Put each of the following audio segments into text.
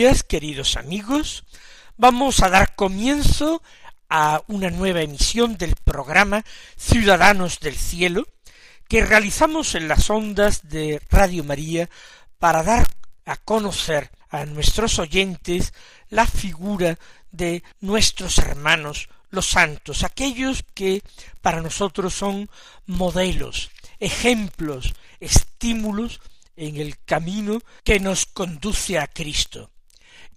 Días, queridos amigos. Vamos a dar comienzo a una nueva emisión del programa Ciudadanos del Cielo, que realizamos en las ondas de Radio María para dar a conocer a nuestros oyentes la figura de nuestros hermanos los santos, aquellos que para nosotros son modelos, ejemplos, estímulos en el camino que nos conduce a Cristo.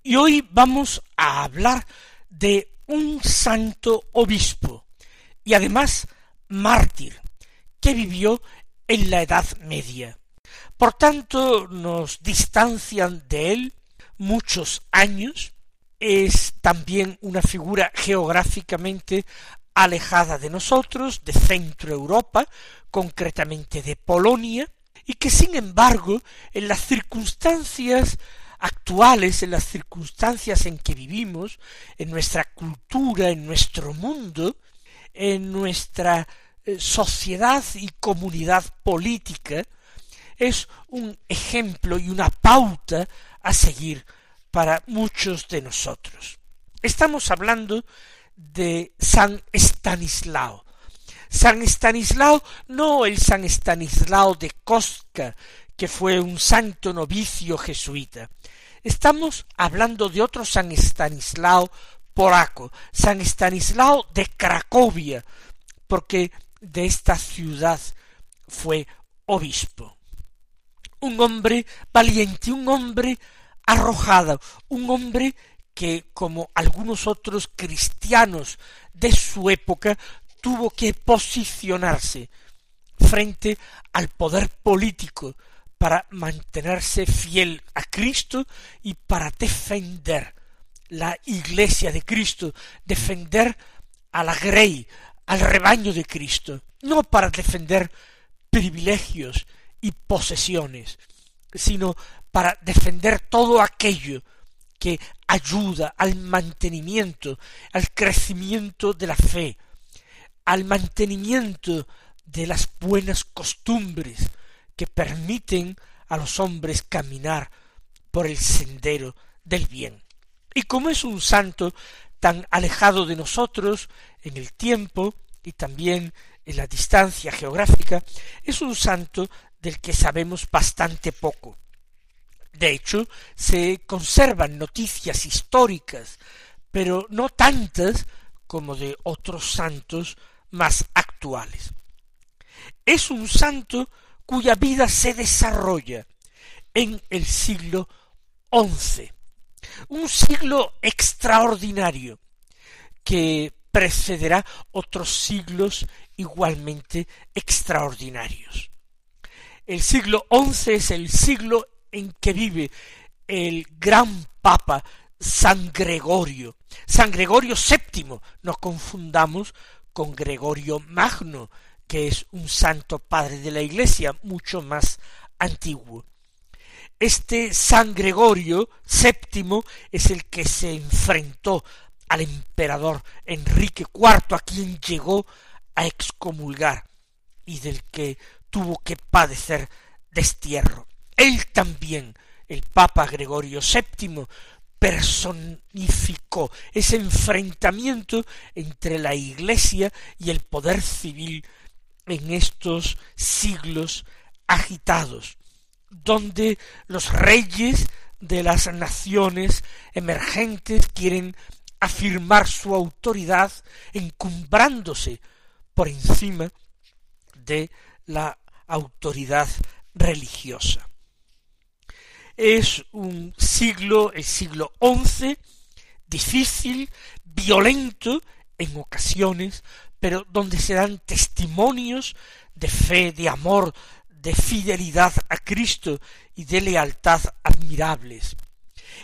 Y hoy vamos a hablar de un santo obispo y además mártir que vivió en la Edad Media. Por tanto, nos distancian de él muchos años, es también una figura geográficamente alejada de nosotros, de Centro Europa, concretamente de Polonia, y que sin embargo en las circunstancias actuales, en las circunstancias en que vivimos, en nuestra cultura, en nuestro mundo, en nuestra eh, sociedad y comunidad política, es un ejemplo y una pauta a seguir para muchos de nosotros. Estamos hablando de San Estanislao, San Estanislao, no el San Estanislao de Kostka, que fue un santo novicio jesuita. Estamos hablando de otro San Estanislao polaco, San Estanislao de Cracovia, porque de esta ciudad fue obispo. Un hombre valiente, un hombre arrojado, un hombre que, como algunos otros cristianos de su época, tuvo que posicionarse frente al poder político para mantenerse fiel a Cristo y para defender la iglesia de Cristo, defender a la grey, al rebaño de Cristo, no para defender privilegios y posesiones, sino para defender todo aquello que ayuda al mantenimiento, al crecimiento de la fe, al mantenimiento de las buenas costumbres que permiten a los hombres caminar por el sendero del bien. Y como es un santo tan alejado de nosotros en el tiempo y también en la distancia geográfica, es un santo del que sabemos bastante poco. De hecho, se conservan noticias históricas, pero no tantas como de otros santos más actuales. Es un santo cuya vida se desarrolla en el siglo XI, un siglo extraordinario que precederá otros siglos igualmente extraordinarios. El siglo XI es el siglo en que vive el gran Papa San Gregorio, San Gregorio VII, no confundamos con Gregorio Magno, que es un santo padre de la Iglesia mucho más antiguo. Este San Gregorio VII es el que se enfrentó al emperador Enrique IV, a quien llegó a excomulgar y del que tuvo que padecer destierro. Él también, el Papa Gregorio VII, personificó ese enfrentamiento entre la Iglesia y el poder civil en estos siglos agitados, donde los reyes de las naciones emergentes quieren afirmar su autoridad encumbrándose por encima de la autoridad religiosa. Es un siglo, el siglo XI, difícil, violento en ocasiones, pero donde se dan testimonios de fe, de amor, de fidelidad a Cristo y de lealtad admirables.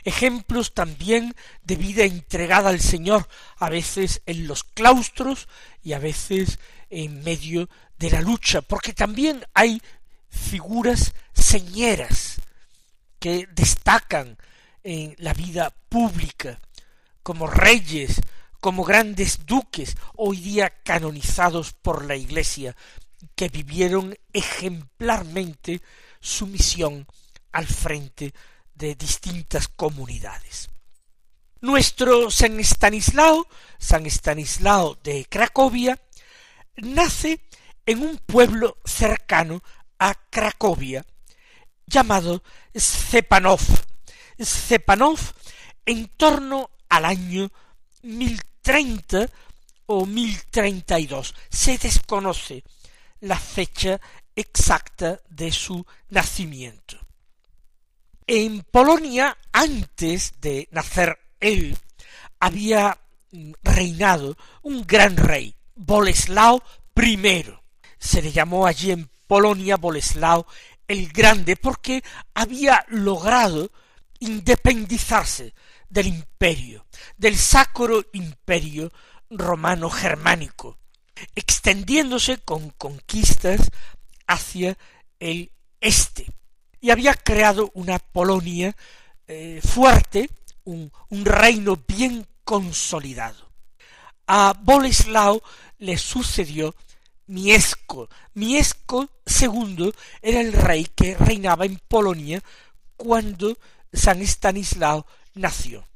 Ejemplos también de vida entregada al Señor, a veces en los claustros y a veces en medio de la lucha, porque también hay figuras señeras que destacan en la vida pública, como reyes, como grandes duques, hoy día canonizados por la Iglesia, que vivieron ejemplarmente su misión al frente de distintas comunidades. Nuestro San Estanislao, San Estanislao de Cracovia, nace en un pueblo cercano a Cracovia, llamado Stepanov. Stepanov en torno al año 1030 o 1032. Se desconoce la fecha exacta de su nacimiento. En Polonia, antes de nacer él, había reinado un gran rey, Boleslao I. Se le llamó allí en Polonia Boleslao el Grande porque había logrado independizarse del imperio, del sacro imperio romano germánico, extendiéndose con conquistas hacia el este y había creado una Polonia eh, fuerte, un, reino bien consolidado. A Boleslao le sucedió Miesco. Miesco II era el rey que reinaba en Polonia cuando San Estanislao nació.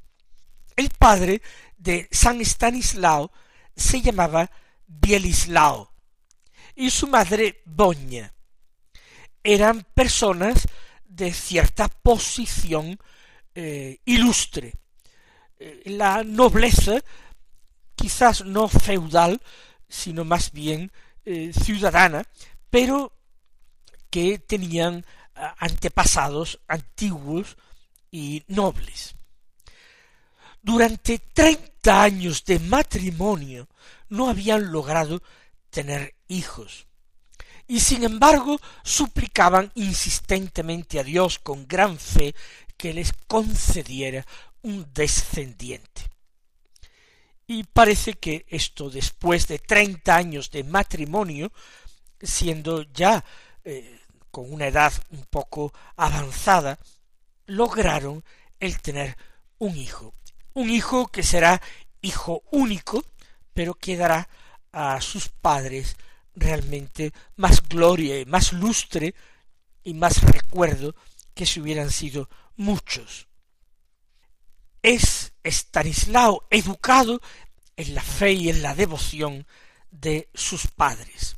El padre de San Estanislao se llamaba Bielislao y su madre Boña eran personas de cierta posición eh, ilustre. Eh, la nobleza, quizás no feudal, sino más bien eh, ciudadana, pero que tenían antepasados antiguos y nobles. Durante treinta años de matrimonio no habían logrado tener hijos y sin embargo suplicaban insistentemente a Dios con gran fe que les concediera un descendiente. Y parece que esto después de treinta años de matrimonio, siendo ya eh, con una edad un poco avanzada, lograron el tener un hijo, un hijo que será hijo único, pero que dará a sus padres realmente más gloria y más lustre y más recuerdo que si hubieran sido muchos. Es Estanislao educado en la fe y en la devoción de sus padres.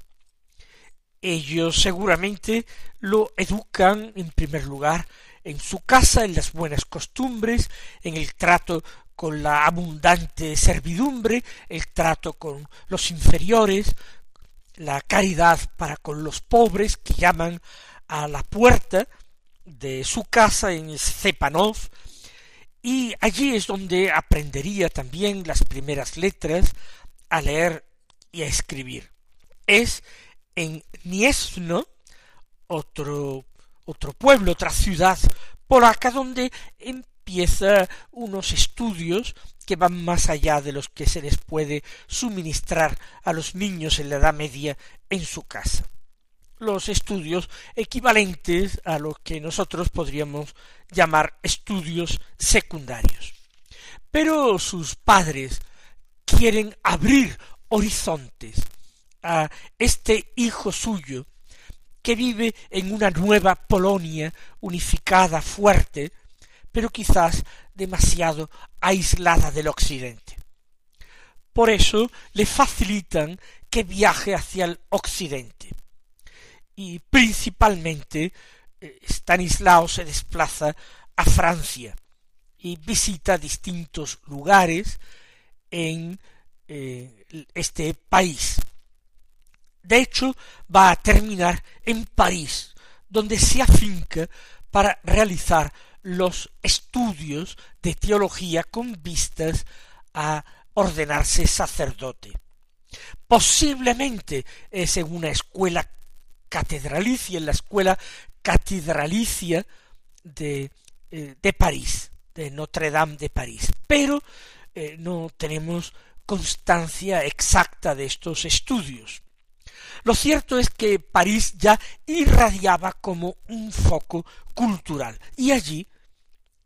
Ellos seguramente lo educan en primer lugar en su casa, en las buenas costumbres, en el trato con la abundante servidumbre, el trato con los inferiores, la caridad para con los pobres que llaman a la puerta de su casa en Stepanov y allí es donde aprendería también las primeras letras a leer y a escribir. Es en Niesno, otro, otro pueblo, otra ciudad polaca, donde empieza unos estudios que van más allá de los que se les puede suministrar a los niños en la Edad Media en su casa. Los estudios equivalentes a lo que nosotros podríamos llamar estudios secundarios. Pero sus padres quieren abrir horizontes a este hijo suyo que vive en una nueva Polonia unificada, fuerte, pero quizás demasiado aislada del occidente. Por eso le facilitan que viaje hacia el occidente. Y principalmente eh, Stanislao se desplaza a Francia y visita distintos lugares en eh, este país. De hecho, va a terminar en París, donde se afinca para realizar los estudios de teología con vistas a ordenarse sacerdote. Posiblemente es en una escuela catedralicia, en la escuela catedralicia de, eh, de París, de Notre Dame de París, pero eh, no tenemos constancia exacta de estos estudios. Lo cierto es que París ya irradiaba como un foco cultural y allí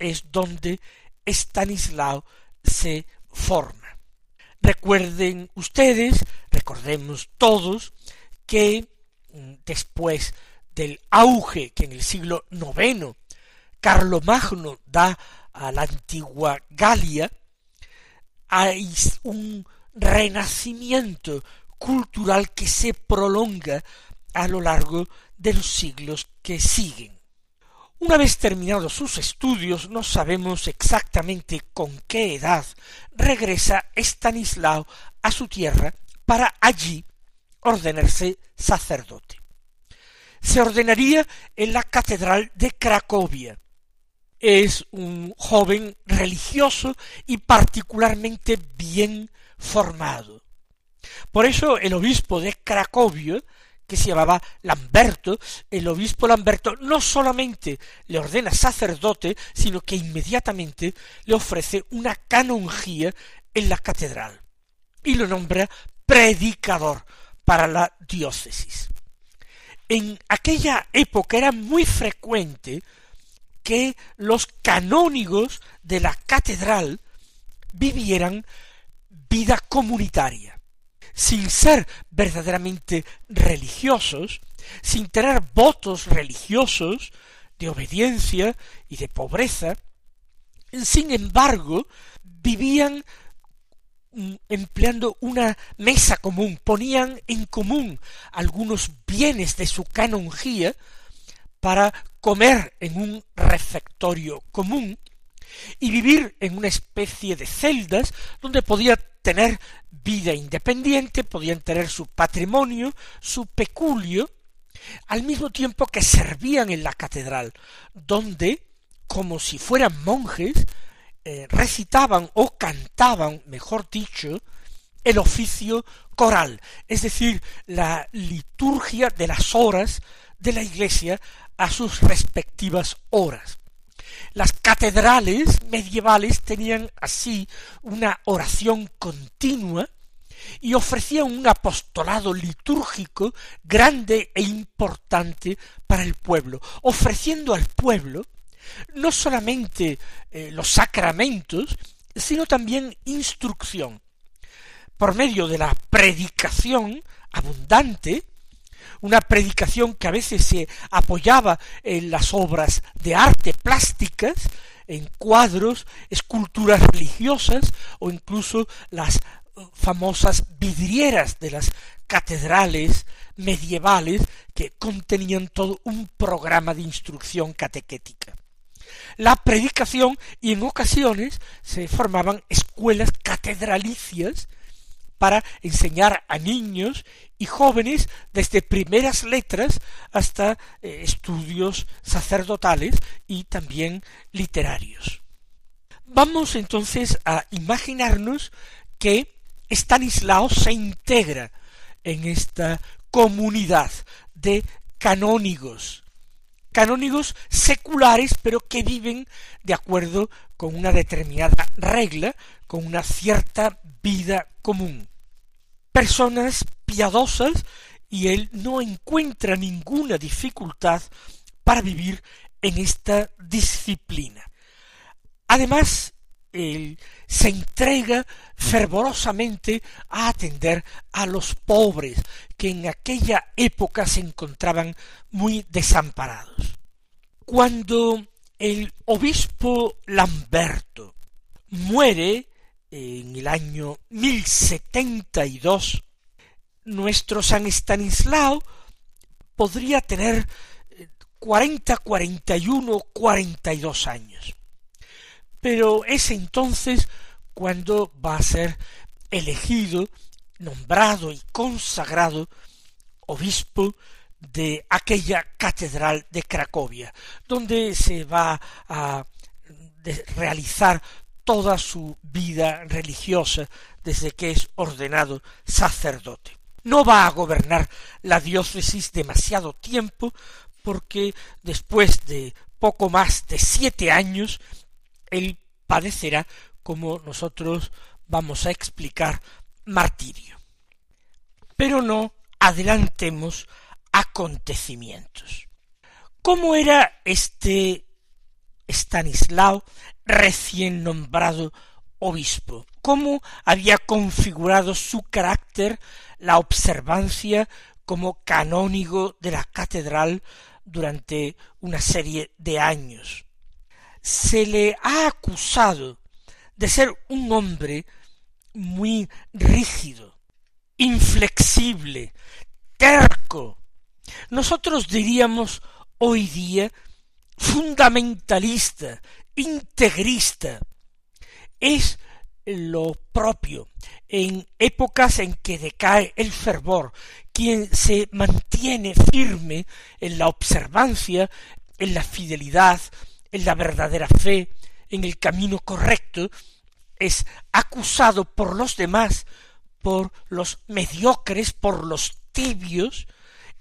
es donde Stanislao se forma. Recuerden ustedes, recordemos todos, que mm, después del auge que en el siglo IX Carlomagno da a la antigua Galia, hay un renacimiento cultural que se prolonga a lo largo de los siglos que siguen. Una vez terminados sus estudios, no sabemos exactamente con qué edad, regresa Stanislao a su tierra para allí ordenarse sacerdote. Se ordenaría en la catedral de Cracovia. Es un joven religioso y particularmente bien formado. Por eso el obispo de Cracovia, que se llamaba Lamberto, el obispo Lamberto no solamente le ordena sacerdote, sino que inmediatamente le ofrece una canonjía en la catedral y lo nombra predicador para la diócesis. En aquella época era muy frecuente que los canónigos de la catedral vivieran vida comunitaria sin ser verdaderamente religiosos, sin tener votos religiosos de obediencia y de pobreza, sin embargo, vivían mm, empleando una mesa común, ponían en común algunos bienes de su canonjía para comer en un refectorio común y vivir en una especie de celdas donde podía tener vida independiente, podían tener su patrimonio, su peculio, al mismo tiempo que servían en la catedral, donde, como si fueran monjes, eh, recitaban o cantaban, mejor dicho, el oficio coral, es decir, la liturgia de las horas de la iglesia a sus respectivas horas. Las catedrales medievales tenían así una oración continua y ofrecían un apostolado litúrgico grande e importante para el pueblo, ofreciendo al pueblo no solamente eh, los sacramentos, sino también instrucción. Por medio de la predicación abundante, una predicación que a veces se apoyaba en las obras de arte plásticas, en cuadros, esculturas religiosas o incluso las famosas vidrieras de las catedrales medievales que contenían todo un programa de instrucción catequética. La predicación y en ocasiones se formaban escuelas catedralicias para enseñar a niños y jóvenes desde primeras letras hasta eh, estudios sacerdotales y también literarios. Vamos entonces a imaginarnos que Stanislao se integra en esta comunidad de canónigos, canónigos seculares, pero que viven de acuerdo con una determinada regla, con una cierta vida común personas piadosas y él no encuentra ninguna dificultad para vivir en esta disciplina. Además, él se entrega fervorosamente a atender a los pobres que en aquella época se encontraban muy desamparados. Cuando el obispo Lamberto muere en el año 1072, nuestro San Estanislao podría tener eh, cuarenta, cuarenta y uno, cuarenta y dos años. Pero es entonces cuando va a ser elegido, nombrado y consagrado obispo de aquella catedral de Cracovia, donde se va a realizar toda su vida religiosa desde que es ordenado sacerdote. No va a gobernar la diócesis demasiado tiempo porque después de poco más de siete años él padecerá, como nosotros vamos a explicar, martirio. Pero no adelantemos acontecimientos. ¿Cómo era este Stanislao recién nombrado obispo? ¿Cómo había configurado su carácter la observancia como canónigo de la catedral durante una serie de años? Se le ha acusado de ser un hombre muy rígido, inflexible, terco. Nosotros diríamos hoy día fundamentalista, integrista. Es lo propio en épocas en que decae el fervor, quien se mantiene firme en la observancia, en la fidelidad, en la verdadera fe, en el camino correcto, es acusado por los demás, por los mediocres, por los tibios,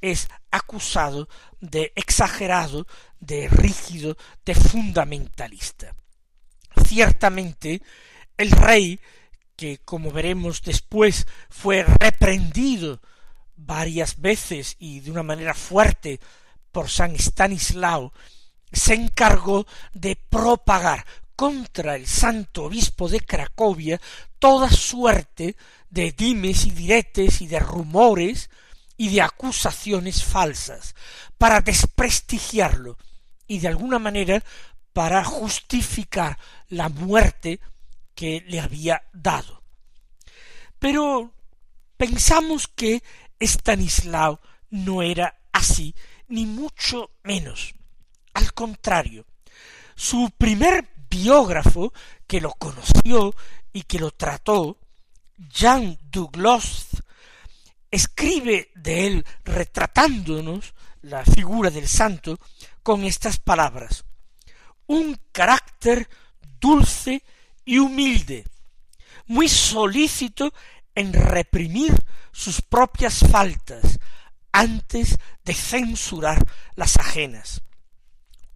es acusado de exagerado, de rígido, de fundamentalista. Ciertamente, el rey, que como veremos después fue reprendido varias veces y de una manera fuerte por San Stanislao, se encargó de propagar contra el santo obispo de Cracovia toda suerte de dimes y diretes y de rumores y de acusaciones falsas para desprestigiarlo y de alguna manera para justificar la muerte que le había dado. Pero pensamos que Stanislao no era así, ni mucho menos. Al contrario, su primer biógrafo, que lo conoció y que lo trató, Jean Douglas, escribe de él retratándonos la figura del santo con estas palabras un carácter dulce y humilde, muy solícito en reprimir sus propias faltas antes de censurar las ajenas.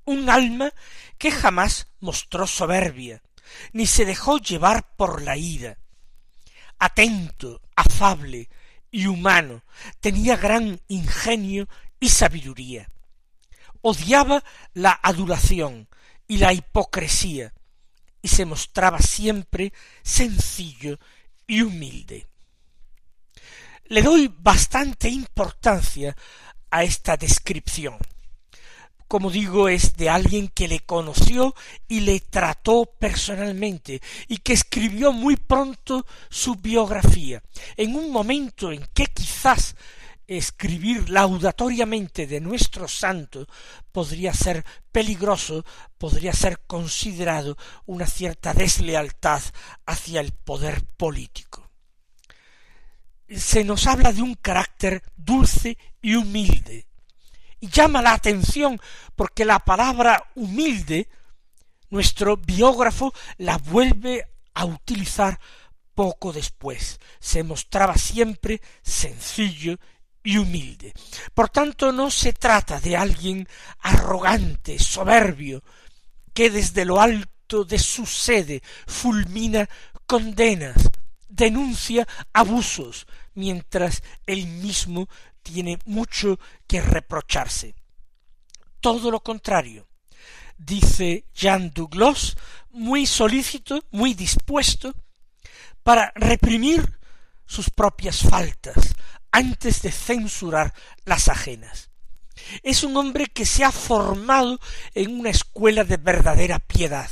Un alma que jamás mostró soberbia, ni se dejó llevar por la ira. Atento, afable y humano, tenía gran ingenio y sabiduría. Odiaba la adulación y la hipocresía, y se mostraba siempre sencillo y humilde. Le doy bastante importancia a esta descripción. Como digo, es de alguien que le conoció y le trató personalmente y que escribió muy pronto su biografía, en un momento en que quizás escribir laudatoriamente de nuestro santo podría ser peligroso, podría ser considerado una cierta deslealtad hacia el poder político. Se nos habla de un carácter dulce y humilde. Llama la atención porque la palabra humilde, nuestro biógrafo la vuelve a utilizar poco después. Se mostraba siempre sencillo y humilde. Por tanto, no se trata de alguien arrogante, soberbio, que desde lo alto de su sede fulmina condenas, denuncia abusos, mientras él mismo tiene mucho que reprocharse. Todo lo contrario, dice Jean Douglas, muy solícito, muy dispuesto para reprimir sus propias faltas, antes de censurar las ajenas. Es un hombre que se ha formado en una escuela de verdadera piedad,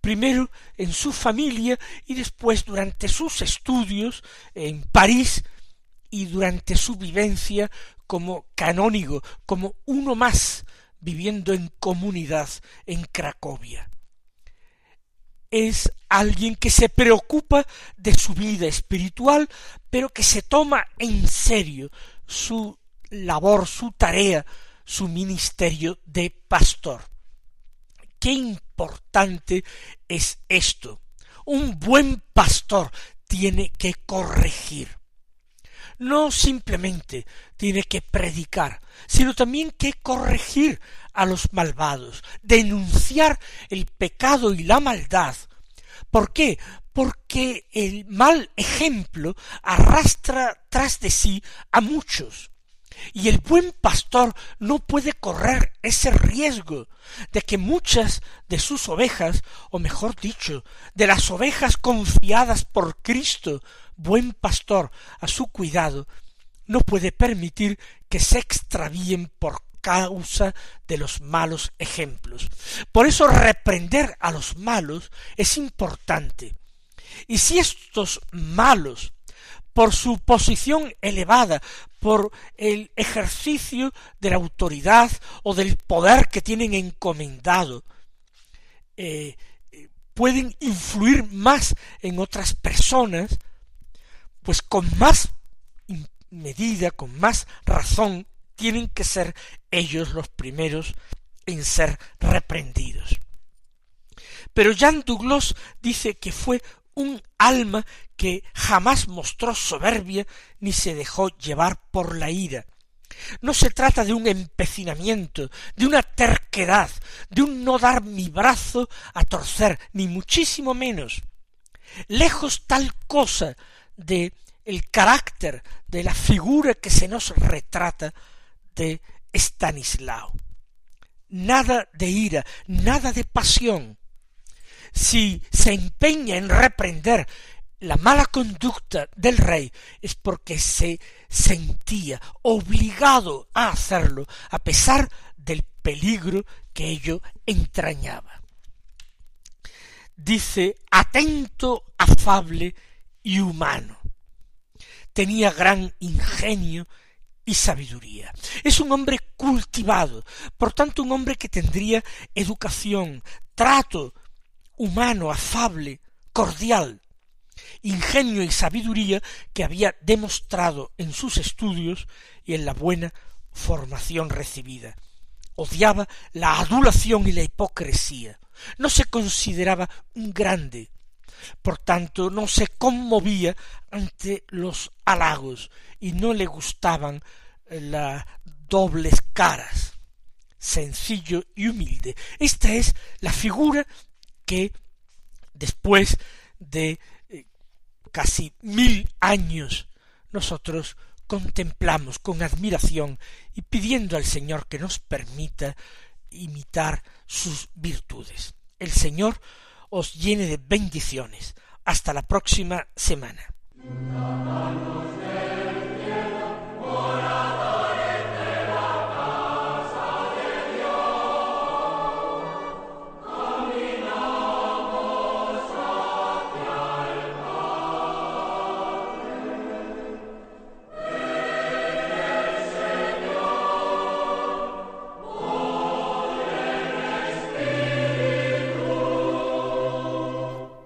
primero en su familia y después durante sus estudios en París y durante su vivencia como canónigo, como uno más viviendo en comunidad en Cracovia es alguien que se preocupa de su vida espiritual, pero que se toma en serio su labor, su tarea, su ministerio de pastor. Qué importante es esto. Un buen pastor tiene que corregir. No simplemente tiene que predicar, sino también que corregir a los malvados, denunciar el pecado y la maldad. ¿Por qué? Porque el mal ejemplo arrastra tras de sí a muchos. Y el buen pastor no puede correr ese riesgo de que muchas de sus ovejas, o mejor dicho, de las ovejas confiadas por Cristo, buen pastor, a su cuidado, no puede permitir que se extravíen por causa de los malos ejemplos. Por eso reprender a los malos es importante. Y si estos malos por su posición elevada, por el ejercicio de la autoridad o del poder que tienen encomendado, eh, pueden influir más en otras personas, pues con más medida, con más razón, tienen que ser ellos los primeros en ser reprendidos. Pero Jan Douglas dice que fue un alma que jamás mostró soberbia ni se dejó llevar por la ira. No se trata de un empecinamiento, de una terquedad, de un no dar mi brazo a torcer, ni muchísimo menos. Lejos tal cosa de el carácter de la figura que se nos retrata de Stanislao. Nada de ira, nada de pasión, si se empeña en reprender la mala conducta del rey es porque se sentía obligado a hacerlo a pesar del peligro que ello entrañaba. Dice atento, afable y humano. Tenía gran ingenio y sabiduría. Es un hombre cultivado, por tanto un hombre que tendría educación, trato humano, afable, cordial, ingenio y sabiduría que había demostrado en sus estudios y en la buena formación recibida. Odiaba la adulación y la hipocresía. No se consideraba un grande, por tanto no se conmovía ante los halagos y no le gustaban las dobles caras. Sencillo y humilde. Esta es la figura que después de eh, casi mil años nosotros contemplamos con admiración y pidiendo al Señor que nos permita imitar sus virtudes. El Señor os llene de bendiciones. Hasta la próxima semana.